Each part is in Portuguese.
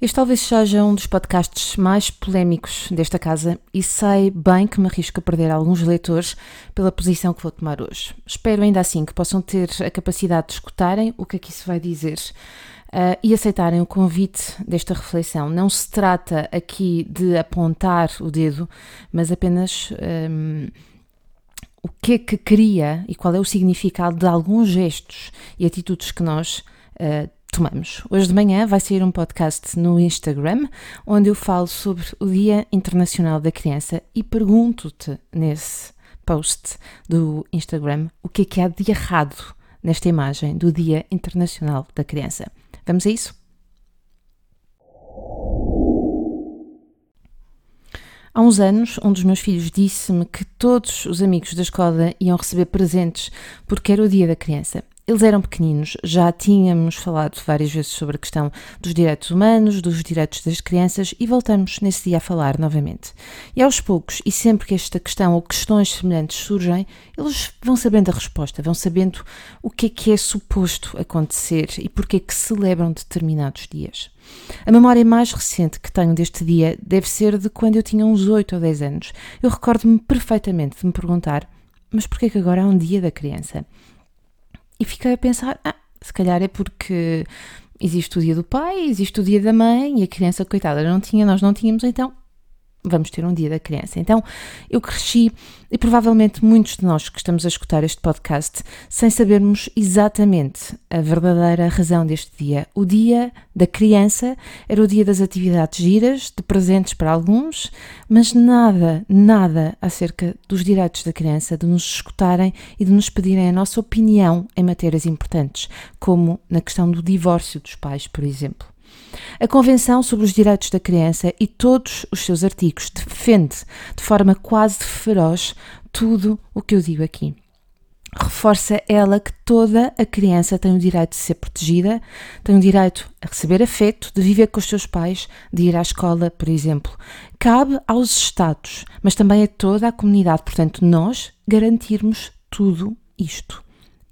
Este talvez seja um dos podcasts mais polémicos desta casa e sei bem que me arrisco a perder alguns leitores pela posição que vou tomar hoje. Espero ainda assim que possam ter a capacidade de escutarem o que é que isso vai dizer uh, e aceitarem o convite desta reflexão. Não se trata aqui de apontar o dedo, mas apenas. Um, o que é que cria e qual é o significado de alguns gestos e atitudes que nós uh, tomamos. Hoje de manhã vai sair um podcast no Instagram onde eu falo sobre o Dia Internacional da Criança e pergunto-te nesse post do Instagram o que é que há de errado nesta imagem do Dia Internacional da Criança. Vamos a isso? Há uns anos, um dos meus filhos disse-me que todos os amigos da escola iam receber presentes porque era o dia da criança. Eles eram pequeninos, já tínhamos falado várias vezes sobre a questão dos direitos humanos, dos direitos das crianças e voltamos nesse dia a falar novamente. E aos poucos, e sempre que esta questão ou questões semelhantes surgem, eles vão sabendo a resposta, vão sabendo o que é que é suposto acontecer e porque é que celebram determinados dias. A memória mais recente que tenho deste dia deve ser de quando eu tinha uns 8 ou 10 anos. Eu recordo-me perfeitamente de me perguntar: mas porquê que agora há um dia da criança? E fiquei a pensar: ah, se calhar é porque existe o dia do pai, existe o dia da mãe e a criança, coitada, não tinha, nós não tínhamos, então vamos ter um dia da criança. Então, eu cresci e provavelmente muitos de nós que estamos a escutar este podcast sem sabermos exatamente a verdadeira razão deste dia. O dia da criança era o dia das atividades giras, de presentes para alguns, mas nada, nada acerca dos direitos da criança, de nos escutarem e de nos pedirem a nossa opinião em matérias importantes, como na questão do divórcio dos pais, por exemplo. A Convenção sobre os Direitos da Criança e todos os seus artigos defende de forma quase feroz tudo o que eu digo aqui. Reforça ela que toda a criança tem o direito de ser protegida, tem o direito a receber afeto, de viver com os seus pais, de ir à escola, por exemplo. Cabe aos Estados, mas também a toda a comunidade, portanto, nós garantirmos tudo isto.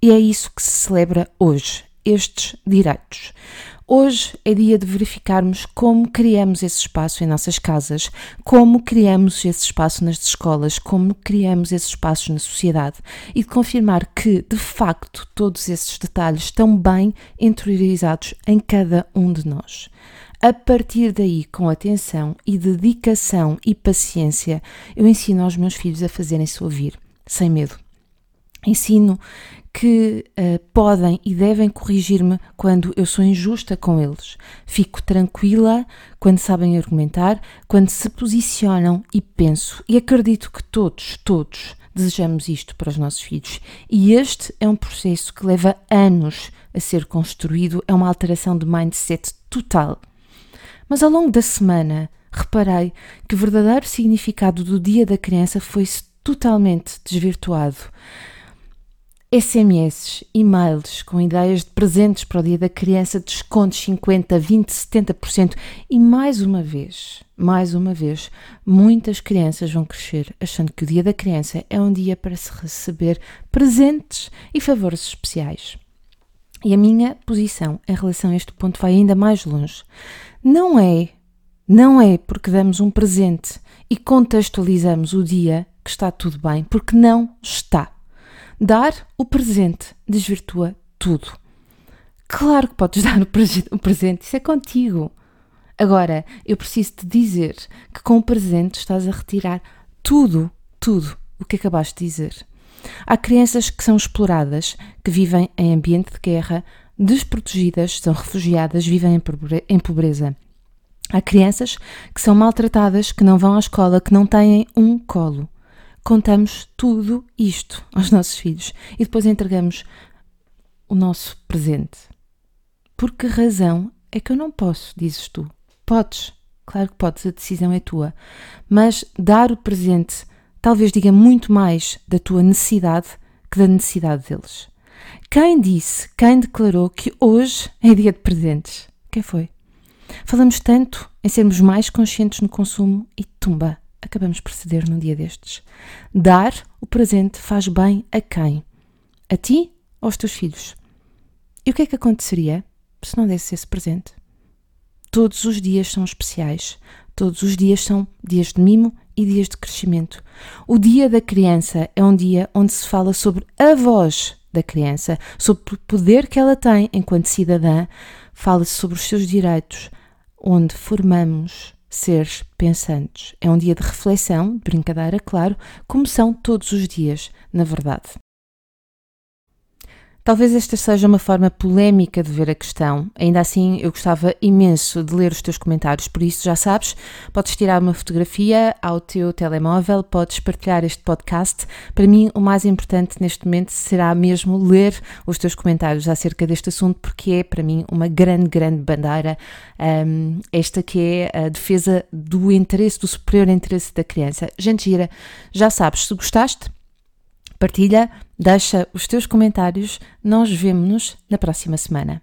E é isso que se celebra hoje, estes direitos. Hoje é dia de verificarmos como criamos esse espaço em nossas casas, como criamos esse espaço nas escolas, como criamos esse espaço na sociedade e de confirmar que, de facto, todos esses detalhes estão bem interiorizados em cada um de nós. A partir daí, com atenção e dedicação e paciência, eu ensino aos meus filhos a fazerem-se ouvir, sem medo. Ensino que uh, podem e devem corrigir-me quando eu sou injusta com eles. Fico tranquila quando sabem argumentar, quando se posicionam e penso. E acredito que todos, todos desejamos isto para os nossos filhos. E este é um processo que leva anos a ser construído, é uma alteração de mindset total. Mas ao longo da semana reparei que o verdadeiro significado do Dia da Criança foi-se totalmente desvirtuado. SMS, e-mails com ideias de presentes para o dia da criança, descontos 50, 20, 70% e mais uma vez, mais uma vez, muitas crianças vão crescer achando que o dia da criança é um dia para se receber presentes e favores especiais. E a minha posição em relação a este ponto vai ainda mais longe. Não é, não é porque damos um presente e contextualizamos o dia que está tudo bem, porque não está. Dar o presente desvirtua tudo. Claro que podes dar o presente, isso é contigo. Agora, eu preciso te dizer que com o presente estás a retirar tudo, tudo o que acabaste de dizer. Há crianças que são exploradas, que vivem em ambiente de guerra, desprotegidas, são refugiadas, vivem em pobreza. Há crianças que são maltratadas, que não vão à escola, que não têm um colo contamos tudo isto aos nossos filhos e depois entregamos o nosso presente. Por que razão é que eu não posso, dizes tu? Podes, claro que podes, a decisão é tua. Mas dar o presente talvez diga muito mais da tua necessidade que da necessidade deles. Quem disse, quem declarou que hoje é dia de presentes? Quem foi? Falamos tanto em sermos mais conscientes no consumo e tumba acabamos por ceder num dia destes. Dar o presente faz bem a quem? A ti ou aos teus filhos? E o que é que aconteceria se não desse esse presente? todos os dias são especiais. Todos os dias são dias de mimo e dias de crescimento. O Dia da Criança é um dia onde se fala sobre a voz da criança, sobre o poder que ela tem enquanto cidadã, fala-se sobre os seus direitos, onde formamos seres pensantes. É um dia de reflexão, de brincadeira, claro, como são todos os dias, na verdade. Talvez esta seja uma forma polémica de ver a questão, ainda assim eu gostava imenso de ler os teus comentários, por isso já sabes, podes tirar uma fotografia ao teu telemóvel, podes partilhar este podcast. Para mim, o mais importante neste momento será mesmo ler os teus comentários acerca deste assunto, porque é para mim uma grande, grande bandeira, um, esta que é a defesa do interesse, do superior interesse da criança. Gente gira, já sabes, se gostaste, partilha, deixa os teus comentários. Nós vemo-nos na próxima semana.